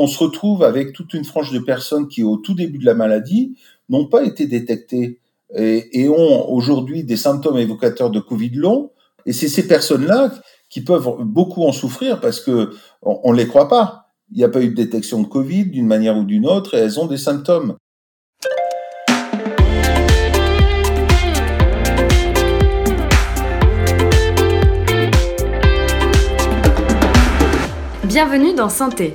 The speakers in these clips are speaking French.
on se retrouve avec toute une frange de personnes qui, au tout début de la maladie, n'ont pas été détectées et, ont aujourd'hui des symptômes évocateurs de Covid long. Et c'est ces personnes-là qui peuvent beaucoup en souffrir parce que on, ne les croit pas. Il n'y a pas eu de détection de Covid d'une manière ou d'une autre et elles ont des symptômes. Bienvenue dans Santé,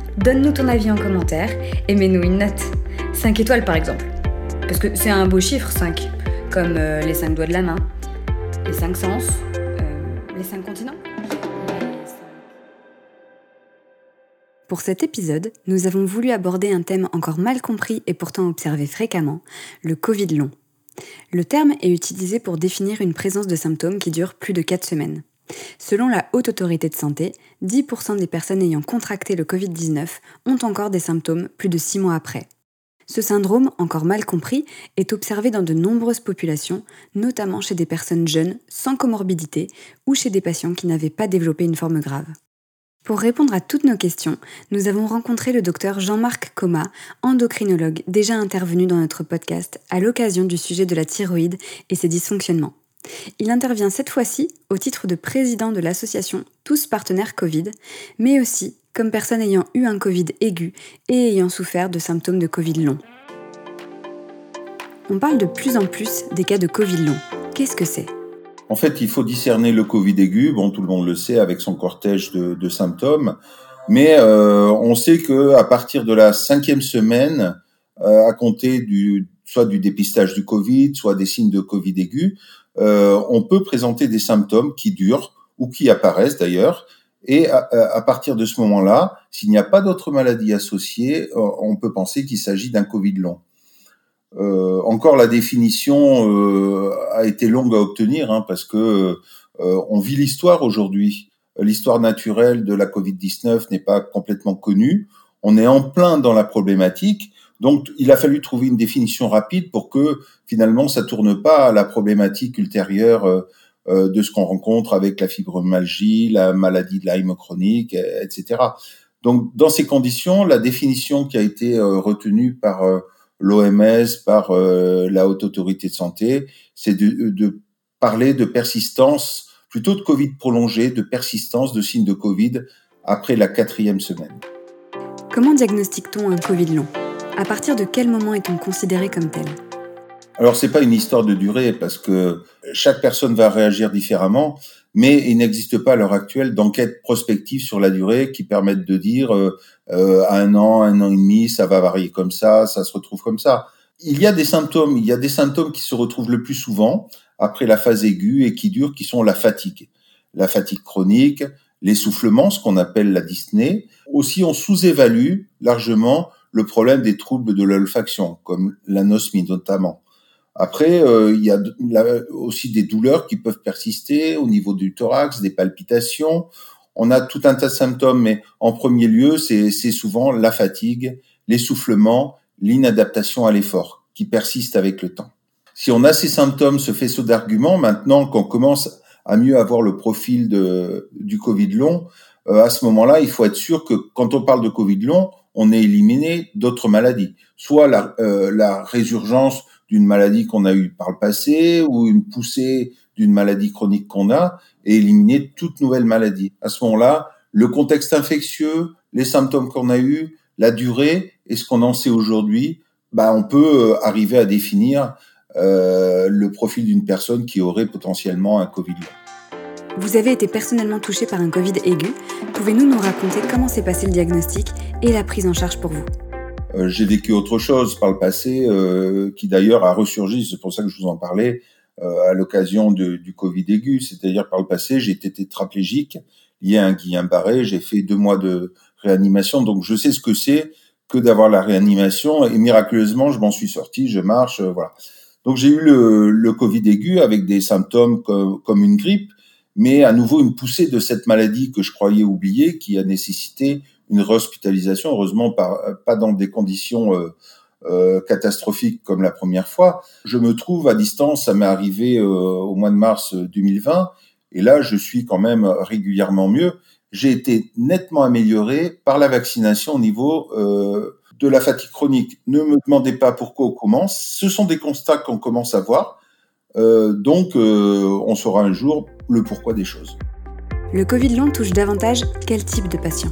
donne-nous ton avis en commentaire et mets-nous une note. 5 étoiles par exemple. Parce que c'est un beau chiffre 5, comme euh, les 5 doigts de la main, les 5 sens, euh, les 5 continents. Pour cet épisode, nous avons voulu aborder un thème encore mal compris et pourtant observé fréquemment, le Covid long. Le terme est utilisé pour définir une présence de symptômes qui durent plus de 4 semaines. Selon la Haute Autorité de Santé, 10% des personnes ayant contracté le Covid-19 ont encore des symptômes plus de 6 mois après. Ce syndrome, encore mal compris, est observé dans de nombreuses populations, notamment chez des personnes jeunes, sans comorbidité, ou chez des patients qui n'avaient pas développé une forme grave. Pour répondre à toutes nos questions, nous avons rencontré le docteur Jean-Marc Coma, endocrinologue déjà intervenu dans notre podcast à l'occasion du sujet de la thyroïde et ses dysfonctionnements. Il intervient cette fois-ci au titre de président de l'association Tous Partenaires Covid, mais aussi comme personne ayant eu un Covid aigu et ayant souffert de symptômes de Covid long. On parle de plus en plus des cas de Covid long. Qu'est-ce que c'est? En fait, il faut discerner le Covid aigu, bon, tout le monde le sait avec son cortège de, symptômes, mais euh, on sait que à partir de la cinquième semaine, euh, à compter soit du dépistage du Covid, soit des signes de Covid aigu, on peut présenter des symptômes qui durent ou qui apparaissent d'ailleurs. Et à, partir de ce moment-là, s'il n'y a pas d'autres maladies associées, euh, on peut penser qu'il s'agit d'un Covid long. Euh, encore la définition euh, a été longue à obtenir hein, parce que on vit l'histoire aujourd'hui. L'histoire naturelle de la Covid-19 n'est pas complètement connue. On est en plein dans la problématique donc, il a fallu trouver une définition rapide pour que finalement ça tourne pas à la problématique ultérieure euh, euh, de ce qu'on rencontre avec la fibromyalgie, la maladie de Lyme chronique, etc. Donc, dans ces conditions, la définition qui a été euh, retenue par l'OMS, par la Haute Autorité de Santé, c'est de, de, parler de persistance, plutôt de Covid prolongé, de persistance de signes de Covid après la quatrième semaine. Comment diagnostique-t-on un Covid long? À partir de quel moment est-on considéré comme tel? Alors c'est pas une histoire de durée parce que chaque personne va réagir différemment, mais il n'existe pas à l'heure actuelle d'enquête prospective sur la durée qui permette de dire euh, euh, un an, un an et demi, ça va varier comme ça, ça se retrouve comme ça. Il y a des symptômes, il y a des symptômes qui se retrouvent le plus souvent après la phase aiguë et qui durent, qui sont la fatigue, la fatigue chronique, l'essoufflement, ce qu'on appelle la dyspnée. Aussi, on sous-évalue largement le problème des troubles de l'olfaction, comme l'anosmie notamment. Après, euh, il y a aussi des douleurs qui peuvent persister au niveau du thorax, des palpitations. On a tout un tas de symptômes, mais en premier lieu, c'est souvent la fatigue, l'essoufflement, l'inadaptation à l'effort, qui persiste avec le temps. Si on a ces symptômes, ce faisceau d'arguments, maintenant qu'on commence à mieux avoir le profil du Covid long, euh, à ce moment-là, il faut être sûr que quand on parle de Covid long, on a éliminé d'autres maladies, soit la, euh, la résurgence d'une maladie qu'on a eue par le passé ou une poussée d'une maladie chronique qu'on a et éliminer toute nouvelle maladie. À ce moment-là, le contexte infectieux, les symptômes qu'on a eus, la durée et ce qu'on en sait aujourd'hui, bah, on peut euh, arriver à définir euh, le profil d'une personne qui aurait potentiellement un Covid. Vous avez été personnellement touché par un Covid aigu. Pouvez-nous nous raconter comment s'est passé le diagnostic et la prise en charge pour vous? Euh, J'ai vécu autre chose par le passé, euh, qui d'ailleurs a ressurgi, c'est pour ça que je vous en parlais, euh, à l'occasion du Covid aigu. C'est-à-dire par le passé, j'ai été tétraplégique, lié à un Guillain-Barré, j'ai fait deux mois de réanimation, donc je sais ce que c'est que d'avoir la réanimation. Et miraculeusement, je m'en suis sorti, je marche, voilà. Donc j'ai eu le, Covid aigu avec des symptômes comme, une grippe, mais à nouveau une poussée de cette maladie que je croyais oublier, qui a nécessité une réhospitalisation, heureusement pas, pas dans des conditions euh, euh, catastrophiques comme la première fois. Je me trouve à distance, ça m'est arrivé euh, au mois de mars 2020, et là je suis quand même régulièrement mieux. J'ai été nettement amélioré par la vaccination au niveau euh, de la fatigue chronique. Ne me demandez pas pourquoi on commence. Ce sont des constats qu'on commence à voir. Euh, donc, euh, on saura un jour le pourquoi des choses. Le Covid long touche davantage quel type de patients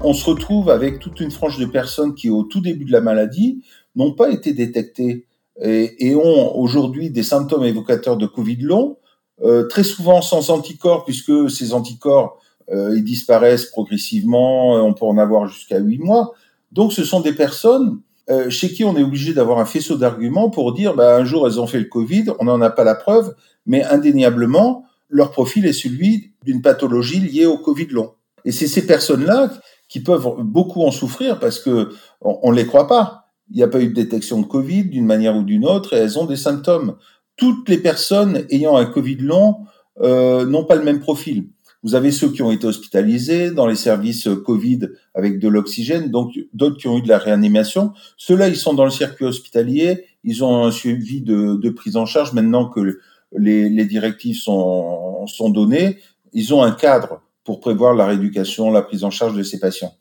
On se retrouve avec toute une frange de personnes qui, au tout début de la maladie, n'ont pas été détectées et, et ont aujourd'hui des symptômes évocateurs de Covid long, euh, très souvent sans anticorps, puisque ces anticorps, euh, ils disparaissent progressivement, on peut en avoir jusqu'à 8 mois. Donc ce sont des personnes euh, chez qui on est obligé d'avoir un faisceau d'arguments pour dire bah, un jour elles ont fait le Covid, on n'en a pas la preuve, mais indéniablement, leur profil est celui d'une pathologie liée au Covid long. Et c'est ces personnes-là qui peuvent beaucoup en souffrir parce que on, ne les croit pas. Il n'y a pas eu de détection de Covid d'une manière ou d'une autre et elles ont des symptômes. Toutes les personnes ayant un Covid long euh, n'ont pas le même profil. Vous avez ceux qui ont été hospitalisés dans les services Covid avec de l'oxygène, donc d'autres qui ont eu de la réanimation. Ceux-là, ils sont dans le circuit hospitalier, ils ont un suivi de, prise en charge maintenant que les directives sont, sont données. Ils ont un cadre pour prévoir la rééducation, la prise en charge de ces patients.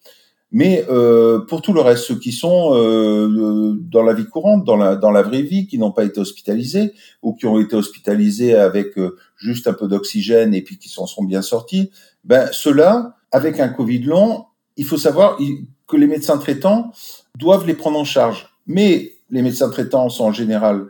Mais euh, pour tout le reste, ceux qui sont euh, dans la vie courante, dans la, dans la vraie vie, qui n'ont pas été hospitalisés ou qui ont été hospitalisés avec euh, juste un peu d'oxygène et puis qui s'en sont bien sortis, ben ceux-là, avec un Covid long, il faut savoir que les médecins traitants doivent les prendre en charge. Mais les médecins traitants sont en général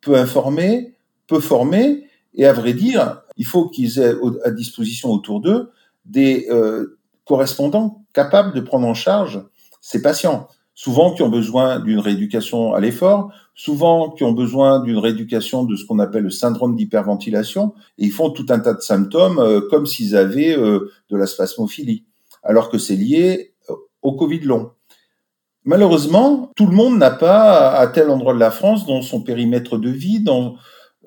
peu informés, peu formés, et à vrai dire, il faut qu'ils aient à disposition autour d'eux des euh, correspondants capables de prendre en charge ces patients, souvent qui ont besoin d'une rééducation à l'effort, souvent qui ont besoin d'une rééducation de ce qu'on appelle le syndrome d'hyperventilation, et ils font tout un tas de symptômes euh, comme s'ils avaient euh, de la spasmophilie, alors que c'est lié au Covid long. Malheureusement, tout le monde n'a pas, à tel endroit de la France, dans son périmètre de vie, dans,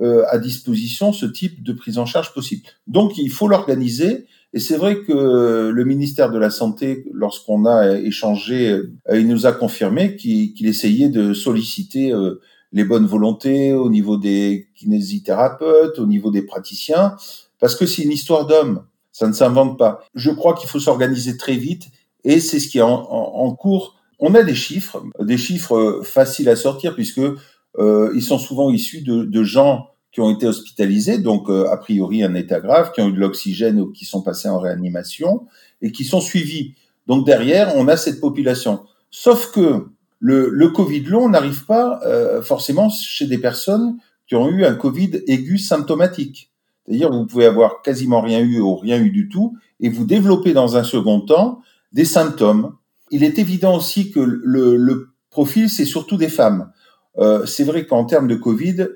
à disposition ce type de prise en charge possible. Donc, il faut l'organiser et c'est vrai que le ministère de la Santé, lorsqu'on a échangé, euh, il nous a confirmé qu'il essayait de solliciter euh, les bonnes volontés au niveau des kinésithérapeutes, au niveau des praticiens, parce que c'est une histoire d'hommes, ça ne s'invente pas. Je crois qu'il faut s'organiser très vite, et c'est ce qui est en, cours. On a des chiffres, des chiffres faciles à sortir, puisque euh, ils sont souvent issus de, de gens qui ont été hospitalisés, donc euh, a priori un état grave, qui ont eu de l'oxygène ou qui sont passés en réanimation et qui sont suivis. Donc derrière, on a cette population. Sauf que le, le Covid long n'arrive pas euh, forcément chez des personnes qui ont eu un Covid aigu symptomatique. C'est-à-dire vous pouvez avoir quasiment rien eu ou rien eu du tout et vous développez dans un second temps des symptômes. Il est évident aussi que le, le profil, c'est surtout des femmes. Euh, c'est vrai qu'en termes de Covid,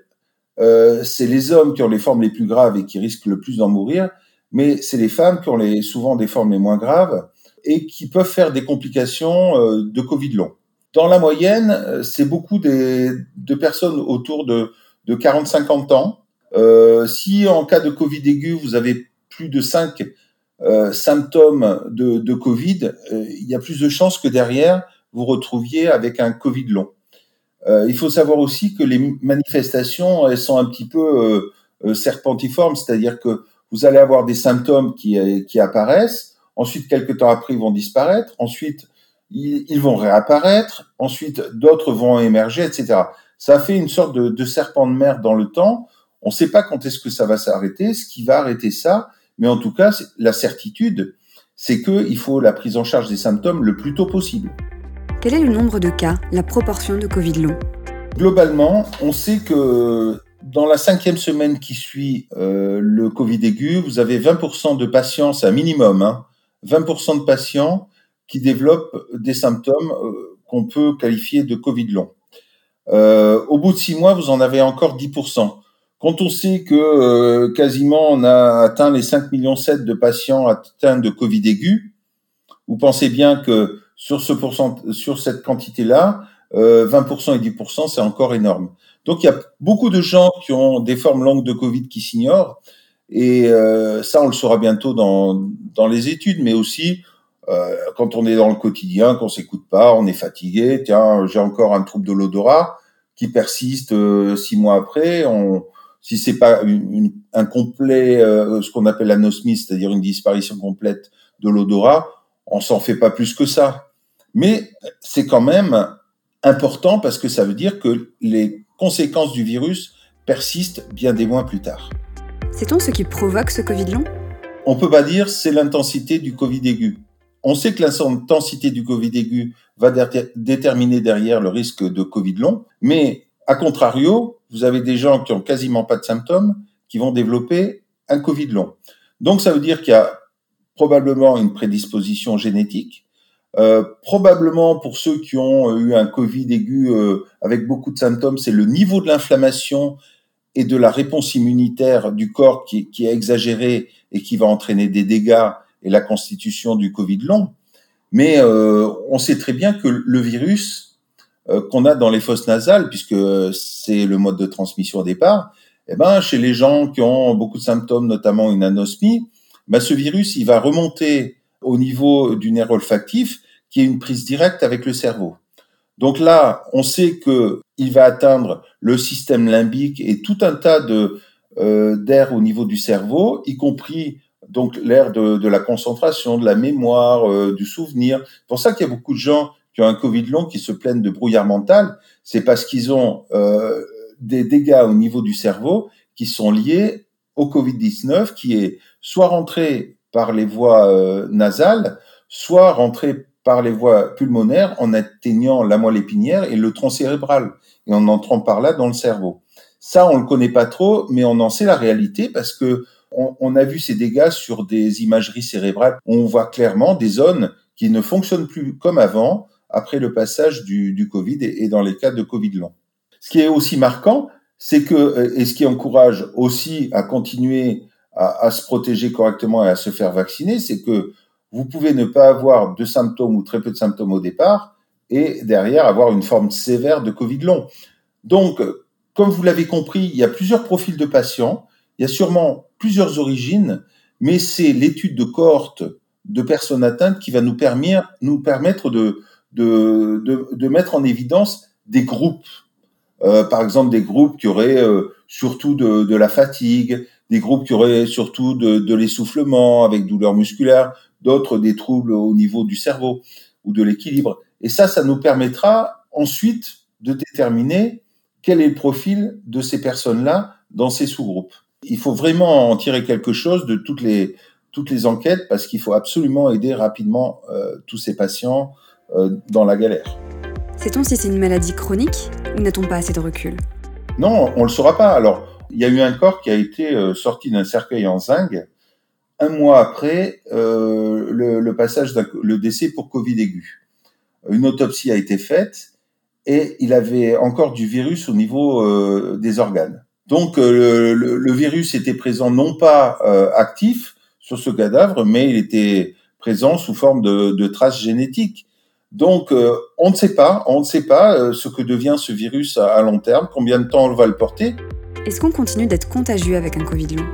euh, c'est les hommes qui ont les formes les plus graves et qui risquent le plus d'en mourir, mais c'est les femmes qui ont les, souvent des formes les moins graves et qui peuvent faire des complications euh, de Covid long. Dans la moyenne, euh, c'est beaucoup des, de personnes autour de, de 40-50 ans. Euh, si en cas de Covid aigu, vous avez plus de 5 euh, symptômes de, de Covid, il y a plus de chances que derrière, vous retrouviez avec un Covid long. Euh, il faut savoir aussi que les manifestations, elles sont un petit peu euh, euh, serpentiformes, c'est-à-dire que vous allez avoir des symptômes qui, apparaissent, ensuite quelques temps après ils vont disparaître, ensuite ils, vont réapparaître, ensuite d'autres vont émerger, etc. Ça fait une sorte de, de serpent de mer dans le temps. On ne sait pas quand est-ce que ça va s'arrêter, ce qui va arrêter ça, mais en tout cas, la certitude, c'est qu'il faut la prise en charge des symptômes le plus tôt possible. Quel est le nombre de cas, la proportion de Covid long? Globalement, on sait que dans la cinquième semaine qui suit euh, le Covid aigu, vous avez 20% de patients, c'est un minimum, hein, 20% de patients qui développent des symptômes euh, qu'on peut qualifier de Covid long. Euh, au bout de six mois, vous en avez encore 10%. Quand on sait que euh, quasiment on a atteint les 5 millions 7 de patients atteints de Covid aigu, vous pensez bien que sur ce pourcent, sur cette quantité-là, euh, 20% et 10%, c'est encore énorme. Donc il y a beaucoup de gens qui ont des formes longues de Covid qui s'ignorent, et euh, ça on le saura bientôt dans, dans les études, mais aussi euh, quand on est dans le quotidien, qu'on s'écoute pas, on est fatigué, tiens, j'ai encore un trouble de l'odorat qui persiste euh, six mois après, on, si c'est pas une, un complet, euh, ce qu'on appelle l'anosmie, c'est-à-dire une disparition complète de l'odorat, on s'en fait pas plus que ça. Mais c'est quand même important parce que ça veut dire que les conséquences du virus persistent bien des mois plus tard. Sait-on ce qui provoque ce Covid long? On peut pas dire c'est l'intensité du Covid aigu. On sait que l'intensité du Covid aigu va déterminer derrière le risque de Covid long, mais à contrario, vous avez des gens qui ont quasiment pas de symptômes qui vont développer un Covid long. Donc ça veut dire qu'il y a probablement une prédisposition génétique. Euh, probablement pour ceux qui ont eu un Covid aigu euh, avec beaucoup de symptômes, c'est le niveau de l'inflammation et de la réponse immunitaire du corps qui, qui est exagéré et qui va entraîner des dégâts et la constitution du Covid long. Mais euh, on sait très bien que le virus euh, qu'on a dans les fosses nasales, puisque c'est le mode de transmission au départ, eh ben, chez les gens qui ont beaucoup de symptômes, notamment une anosmie, ben, ce virus, il va remonter au niveau du nerf olfactif, qui est une prise directe avec le cerveau. Donc là, on sait que il va atteindre le système limbique et tout un tas de euh, d'air au niveau du cerveau, y compris donc l'air de, de, la concentration, de la mémoire, euh, du souvenir. C'est pour ça qu'il y a beaucoup de gens qui ont un Covid long qui se plaignent de brouillard mental. C'est parce qu'ils ont euh, des dégâts au niveau du cerveau qui sont liés au Covid-19, qui est soit rentré par les voies euh, nasales, soit rentré par les voies pulmonaires en atteignant la moelle épinière et le tronc cérébral et en entrant par là dans le cerveau. Ça, on le connaît pas trop, mais on en sait la réalité parce que on, a vu ces dégâts sur des imageries cérébrales. On voit clairement des zones qui ne fonctionnent plus comme avant après le passage du, Covid et, dans les cas de Covid long. Ce qui est aussi marquant, c'est que, et ce qui encourage aussi à continuer à, se protéger correctement et à se faire vacciner, c'est que vous pouvez ne pas avoir de symptômes ou très peu de symptômes au départ et derrière avoir une forme sévère de Covid long. Donc, comme vous l'avez compris, il y a plusieurs profils de patients il y a sûrement plusieurs origines, mais c'est l'étude de cohorte de personnes atteintes qui va nous permettre, de, mettre en évidence des groupes. Euh, par exemple, des groupes qui auraient euh, surtout de, la fatigue, des groupes qui auraient surtout de, de l'essoufflement avec douleur musculaire, d'autres des troubles au niveau du cerveau ou de l'équilibre. Et ça, ça nous permettra ensuite de déterminer quel est le profil de ces personnes-là dans ces sous-groupes il faut vraiment en tirer quelque chose de toutes les toutes les enquêtes parce qu'il faut absolument aider rapidement euh, tous ces patients euh, dans la galère. Sait-on si c'est une maladie chronique ou n'a-t-on pas assez de recul? Non, on le saura pas. Alors, il y a eu un corps qui a été euh, sorti d'un cercueil en zinc un mois après le, le, passage le décès pour Covid aigu. Une autopsie a été faite et il avait encore du virus au niveau des organes. Donc euh, le, virus était présent non pas euh, actif sur ce cadavre, mais il était présent sous forme de, traces génétiques. Donc euh, on ne sait pas, on ne sait pas ce que devient ce virus à, long terme, combien de temps on va le porter. Est-ce qu'on continue d'être contagieux avec un Covid long?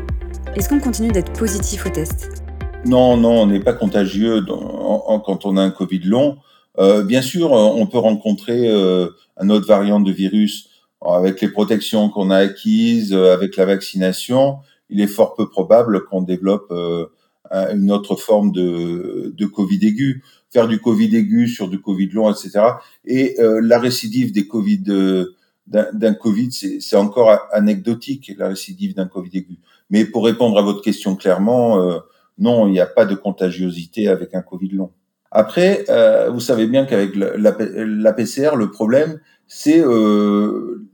Est-ce qu'on continue d'être positif au test? Non, non, on n'est pas contagieux quand on a un Covid long. Euh, bien sûr, on peut rencontrer euh, un autre variant de virus avec les protections qu'on a acquises, euh, avec la vaccination, il est fort peu probable qu'on développe euh, une autre forme de, de Covid aigu. Faire du Covid aigu sur du Covid long, etc. Et euh, la récidive des Covid d'un Covid, c'est encore anecdotique, la récidive d'un Covid aigu. Mais pour répondre à votre question clairement, non, il n'y a pas de contagiosité avec un Covid long. Après, euh, vous savez bien qu'avec la, la, PCR, le problème, c'est euh,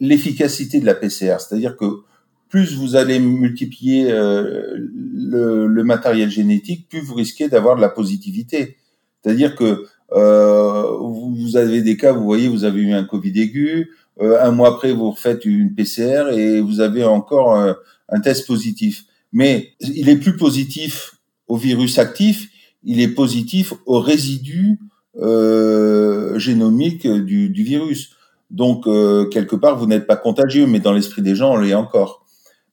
l'efficacité de la PCR. C'est-à-dire que plus vous allez multiplier euh, le, le, matériel génétique, plus vous risquez d'avoir de la positivité. C'est-à-dire que euh, vous avez des cas, vous voyez, vous avez eu un Covid aigu, euh, un mois après vous refaites une PCR et vous avez encore un, un test positif. Mais il est plus positif au virus actif, il est positif au résidu euh, génomique du, virus. Donc, euh, quelque part, vous n'êtes pas contagieux, mais dans l'esprit des gens, on l'est encore.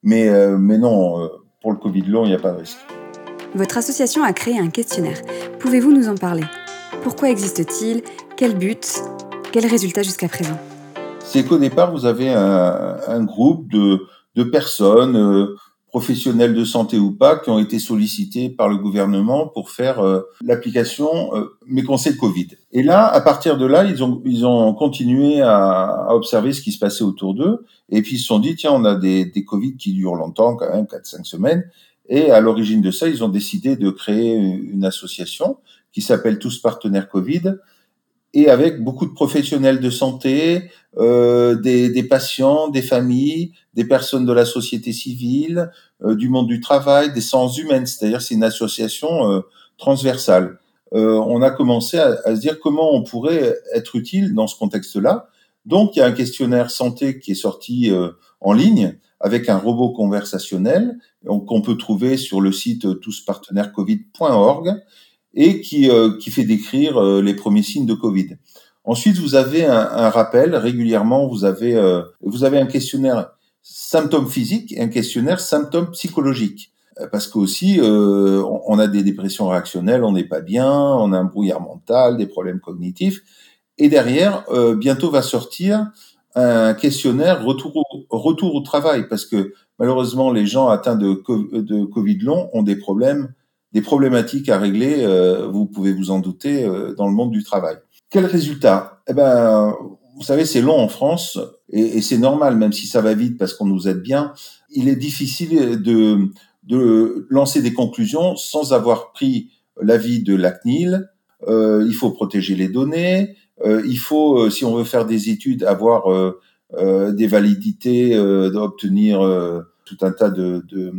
Mais, euh, mais non, pour le Covid long, il n'y a pas de risque. Votre association a créé un questionnaire. Pouvez-vous nous en parler? Pourquoi existe-t-il? Quel but? Quels résultats jusqu'à présent? C'est qu'au départ, vous avez un, un groupe de, de personnes, professionnels de santé ou pas, qui ont été sollicités par le gouvernement pour faire euh, l'application euh, Mes conseils Covid. Et là, à partir de là, ils ont, ils ont continué à, à observer ce qui se passait autour d'eux, et puis ils se sont dit, tiens, on a des, des Covid qui durent longtemps, quand même, 4-5 semaines, et à l'origine de ça, ils ont décidé de créer une association qui s'appelle Tous Partenaires Covid, et avec beaucoup de professionnels de santé, euh, des, des, patients, des familles, des personnes de la société civile, euh, du monde du travail, des sciences humaines. C'est-à-dire c'est une association euh, transversale. Euh, on a commencé à, à, se dire comment on pourrait être utile dans ce contexte-là. Donc il y a un questionnaire santé qui est sorti euh, en ligne avec un robot conversationnel qu'on peut trouver sur le site touspartenairescovid.org et qui, euh, qui fait décrire euh, les premiers signes de Covid. Ensuite, vous avez un, un rappel régulièrement. Vous avez euh, vous avez un questionnaire symptômes physiques et un questionnaire symptômes psychologiques. Parce qu'aussi, euh, on a des dépressions réactionnelles, on n'est pas bien, on a un brouillard mental, des problèmes cognitifs. Et derrière, euh, bientôt va sortir un questionnaire retour au, retour au travail, parce que malheureusement, les gens atteints de, de Covid long ont des problèmes des problématiques à régler, euh, vous pouvez vous en douter, euh, dans le monde du travail. Quel résultat? Eh ben, vous savez, c'est long en France et, c'est normal, même si ça va vite parce qu'on nous aide bien. Il est difficile de, de lancer des conclusions sans avoir pris l'avis de la CNIL. Euh, il faut protéger les données. Euh, il faut, euh, si on veut faire des études, avoir des validités, d'obtenir tout un tas de, de,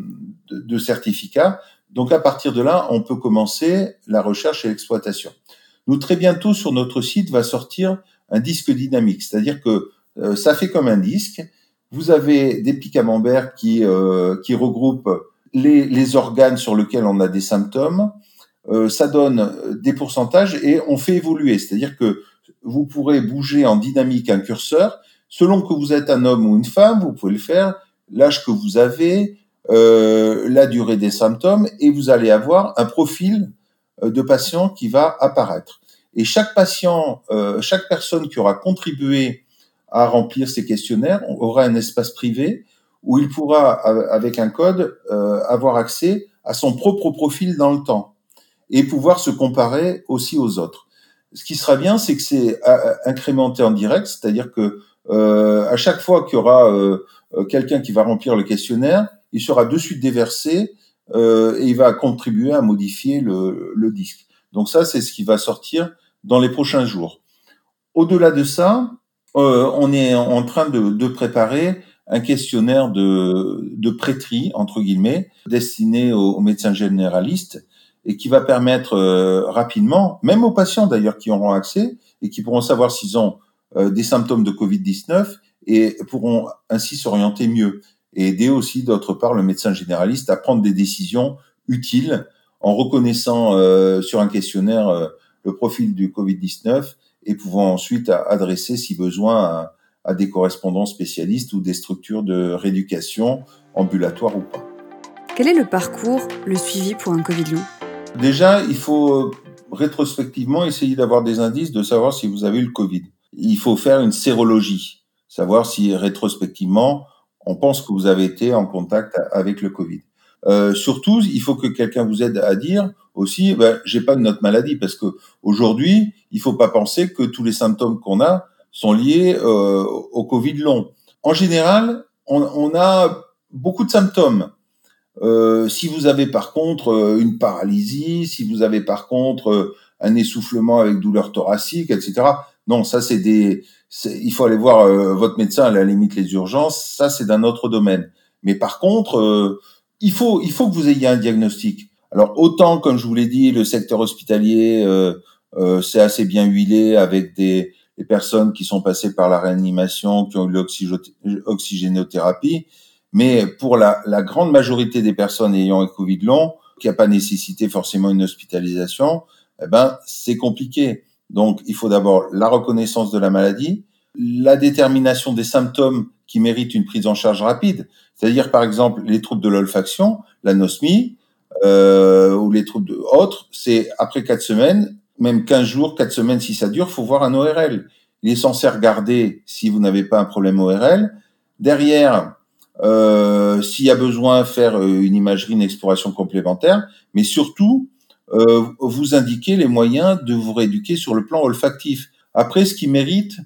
de certificats. Donc à partir de là, on peut commencer la recherche et l'exploitation. Nous, très bientôt, sur notre site, va sortir un disque dynamique, c'est-à-dire que euh, ça fait comme un disque. Vous avez des pics camemberts qui, euh, qui regroupent les, les, organes sur lesquels on a des symptômes. Euh, ça donne des pourcentages et on fait évoluer, c'est-à-dire que vous pourrez bouger en dynamique un curseur. Selon que vous êtes un homme ou une femme, vous pouvez le faire, l'âge que vous avez, euh, la durée des symptômes et vous allez avoir un profil euh, de patient qui va apparaître. Et chaque patient, euh, chaque personne qui aura contribué à remplir ces questionnaires aura un espace privé où il pourra, avec un code, euh, avoir accès à son propre profil dans le temps et pouvoir se comparer aussi aux autres. Ce qui sera bien, c'est que c'est incrémenté en direct, c'est-à-dire que euh, à chaque fois qu'il y aura quelqu'un qui va remplir le questionnaire, il sera de suite déversé euh, et il va contribuer à modifier le, le disque. Donc ça, c'est ce qui va sortir dans les prochains jours. Au-delà de ça, euh, on est en train de, de, préparer un questionnaire de, de prêtrie, entre guillemets, destiné aux, aux médecins généralistes et qui va permettre euh, rapidement, même aux patients d'ailleurs qui auront accès et qui pourront savoir s'ils ont euh, des symptômes de Covid-19 et pourront ainsi s'orienter mieux et aider aussi d'autre part le médecin généraliste à prendre des décisions utiles en reconnaissant euh, sur un questionnaire euh, le profil du Covid-19 et pouvant ensuite adresser si besoin à, à, des correspondants spécialistes ou des structures de rééducation ambulatoire ou pas. Quel est le parcours, le suivi pour un Covid long? Déjà, il faut euh, rétrospectivement essayer d'avoir des indices de savoir si vous avez eu le Covid. Il faut faire une sérologie, savoir si rétrospectivement on pense que vous avez été en contact avec le Covid. Euh, surtout, il faut que quelqu'un vous aide à dire aussi, ben, j'ai pas de notre maladie, parce que aujourd'hui, il faut pas penser que tous les symptômes qu'on a sont liés euh, au Covid long. En général, on, a beaucoup de symptômes. Euh, si vous avez par contre une paralysie, si vous avez par contre un essoufflement avec douleur thoracique, etc. Non, ça c'est des, il faut aller voir euh, votre médecin à la limite les urgences. Ça c'est d'un autre domaine. Mais par contre, euh, il faut il faut que vous ayez un diagnostic. Alors autant comme je vous l'ai dit, le secteur hospitalier euh, c'est assez bien huilé avec des, des, personnes qui sont passées par la réanimation, qui ont eu l'oxygénothérapie. Mais pour la, la, grande majorité des personnes ayant un Covid long, qui n'a pas nécessité forcément une hospitalisation, eh ben c'est compliqué. Donc, il faut d'abord la reconnaissance de la maladie, la détermination des symptômes qui méritent une prise en charge rapide, c'est-à-dire par exemple les troubles de l'olfaction, l'anosmie euh, ou les troubles autres, c'est après quatre semaines, même 15 jours, quatre semaines si ça dure, faut voir un ORL. Il est censé regarder si vous n'avez pas un problème ORL. Derrière, euh, s'il y a besoin, faire euh, une imagerie, une exploration complémentaire, mais surtout euh, vous indiquer les moyens de vous rééduquer sur le plan olfactif. Après, ce qui mérite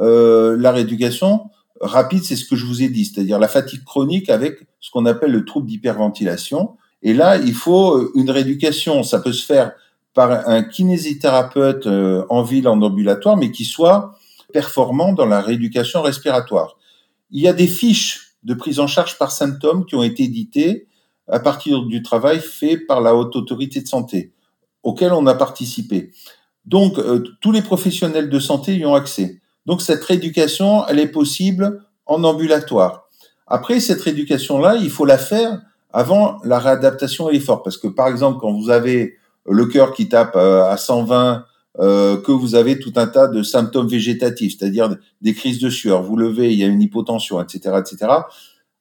euh, la rééducation rapide, c'est ce que je vous ai dit, c'est-à-dire la fatigue chronique avec ce qu'on appelle le trouble d'hyperventilation. Et là, il faut euh, une rééducation. Ça peut se faire par un kinésithérapeute euh, en ville, en ambulatoire, mais qui soit performant dans la rééducation respiratoire. Il y a des fiches de prise en charge par symptômes qui ont été éditées à partir du travail fait par la haute autorité de santé, auquel on a participé. Donc, euh, tous les professionnels de santé y ont accès. Donc, cette rééducation, elle est possible en ambulatoire. Après, cette rééducation-là, il faut la faire avant la réadaptation et l'effort. Parce que, par exemple, quand vous avez le cœur qui tape euh, à 120, euh, que vous avez tout un tas de symptômes végétatifs, c'est-à-dire des crises de sueur, vous levez, il y a une hypotension, etc., etc.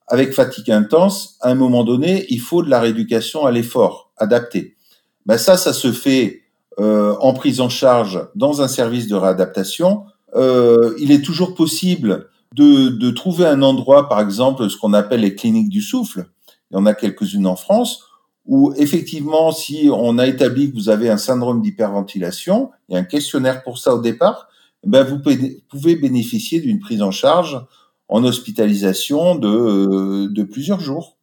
Avec fatigue intense, à un moment donné, il faut de la rééducation à l'effort adapté. Ben ça, ça se fait euh, en prise en charge dans un service de réadaptation. Euh, il est toujours possible de, de trouver un endroit, par exemple, ce qu'on appelle les cliniques du souffle. Il y en a quelques-unes en France où effectivement, si on a établi que vous avez un syndrome d'hyperventilation, il y a un questionnaire pour ça au départ, eh ben vous pouvez bénéficier d'une prise en charge en hospitalisation de, de plusieurs jours.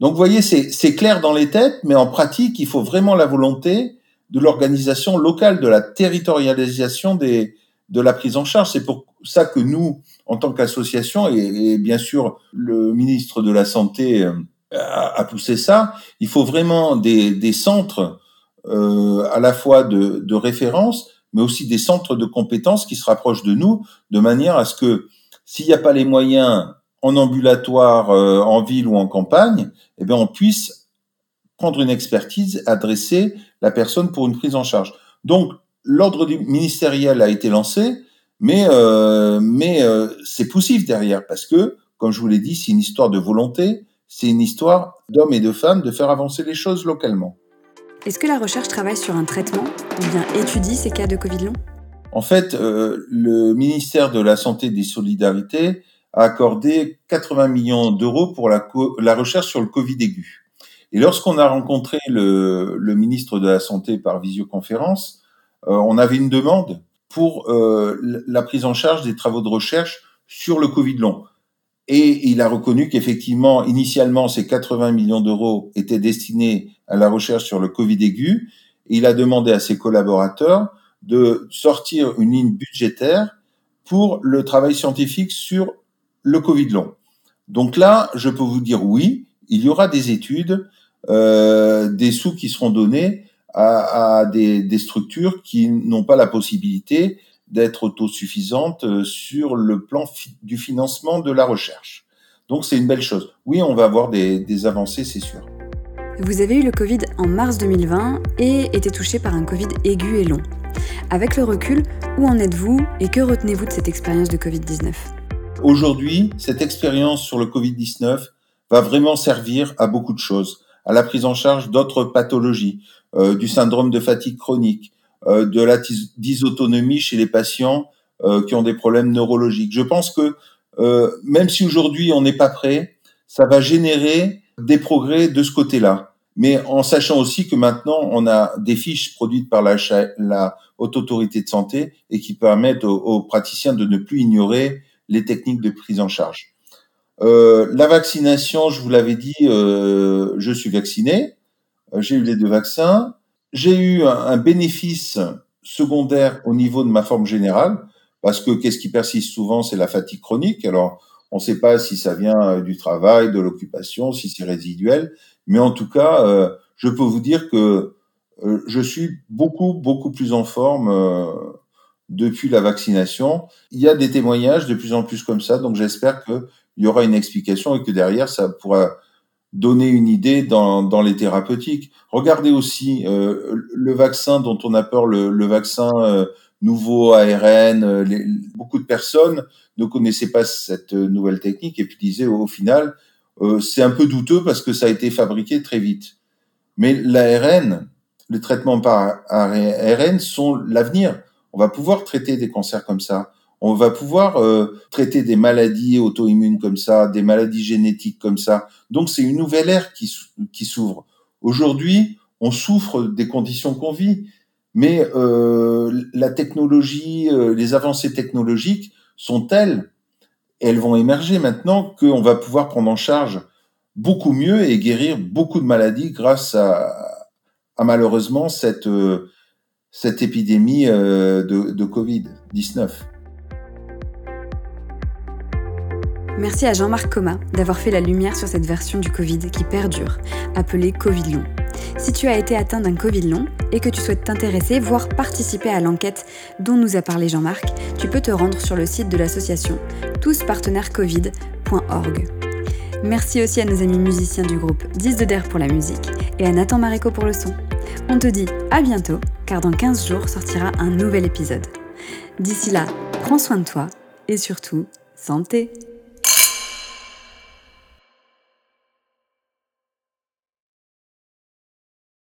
Donc, vous voyez, c'est clair dans les têtes, mais en pratique, il faut vraiment la volonté de l'organisation locale, de la territorialisation de la prise en charge. C'est pour ça que nous, en tant qu'association, et, bien sûr le ministre de la Santé euh, à, pousser ça. Il faut vraiment des, des centres euh, à la fois de, de, référence, mais aussi des centres de compétences qui se rapprochent de nous, de manière à ce que s'il n'y a pas les moyens en ambulatoire, euh, en ville ou en campagne, eh bien on puisse prendre une expertise, adresser la personne pour une prise en charge. Donc l'ordre ministériel a été lancé, mais euh, mais euh, c'est poussif derrière parce que, comme je vous l'ai dit, c'est une histoire de volonté, c'est une histoire d'hommes et de femmes de faire avancer les choses localement. Est-ce que la recherche travaille sur un traitement ou bien étudie ces cas de Covid long? En fait, euh, le ministère de la Santé et des Solidarités a accordé 80 millions d'euros pour la, recherche sur le Covid aigu. Et lorsqu'on a rencontré le, le, ministre de la Santé par visioconférence, euh, on avait une demande pour euh, la prise en charge des travaux de recherche sur le Covid long. Et il a reconnu qu'effectivement, initialement, ces 80 millions d'euros étaient destinés à la recherche sur le Covid aigu. Et il a demandé à ses collaborateurs de sortir une ligne budgétaire pour le travail scientifique sur le Covid long. Donc là, je peux vous dire oui, il y aura des études, euh, des sous qui seront donnés à, à des, des, structures qui n'ont pas la possibilité d'être autosuffisante euh, sur le plan du financement de la recherche. Donc c'est une belle chose. Oui, on va avoir des, des avancées, c'est sûr. Vous avez eu le Covid en mars 2020 et été touché par un Covid aigu et long. Avec le recul, où en êtes-vous et que retenez-vous de cette expérience de Covid-19 Aujourd'hui, cette expérience sur le Covid-19 va vraiment servir à beaucoup de choses, à la prise en charge d'autres pathologies, euh, du syndrome de fatigue chronique, euh, de la dysautonomie chez les patients euh, qui ont des problèmes neurologiques. Je pense que même si aujourd'hui on n'est pas prêt, ça va générer des progrès de ce côté-là. Mais en sachant aussi que maintenant on a des fiches produites par la, haute autorité de santé et qui permettent aux, praticiens de ne plus ignorer les techniques de prise en charge. Euh, la vaccination, je vous l'avais dit, euh, je suis vacciné, j'ai eu les deux vaccins j'ai eu un, bénéfice secondaire au niveau de ma forme générale, parce que qu'est-ce qui persiste souvent, c'est la fatigue chronique. Alors, on ne sait pas si ça vient euh, du travail, de l'occupation, si c'est résiduel, mais en tout cas, euh, je peux vous dire que euh, je suis beaucoup, beaucoup plus en forme euh, depuis la vaccination. Il y a des témoignages de plus en plus comme ça, donc j'espère qu'il y aura une explication et que derrière, ça pourra donner une idée dans, dans les thérapeutiques. Regardez aussi euh, le vaccin dont on a peur, le, le vaccin euh, nouveau ARN. beaucoup de personnes ne connaissaient pas cette nouvelle technique et puis disaient au final, c'est un peu douteux parce que ça a été fabriqué très vite. Mais l'ARN, le traitement par ARN sont l'avenir. On va pouvoir traiter des cancers comme ça. On va pouvoir euh, traiter des maladies auto-immunes comme ça, des maladies génétiques comme ça. Donc c'est une nouvelle ère qui, qui s'ouvre. Aujourd'hui, on souffre des conditions qu'on vit, mais euh, la technologie, euh, les avancées technologiques sont telles, elles vont émerger maintenant qu'on va pouvoir prendre en charge beaucoup mieux et guérir beaucoup de maladies grâce à, à malheureusement cette, cette épidémie de, de Covid-19. Merci à Jean-Marc Coma d'avoir fait la lumière sur cette version du Covid qui perdure, appelée Covid long. Si tu as été atteint d'un Covid long et que tu souhaites t'intéresser, voire participer à l'enquête dont nous a parlé Jean-Marc, tu peux te rendre sur le site de l'association touspartenairescovid.org. Merci aussi à nos amis musiciens du groupe 10 de Der pour la musique et à Nathan Maréco pour le son. On te dit à bientôt, car dans 15 jours sortira un nouvel épisode. D'ici là, prends soin de toi et surtout, santé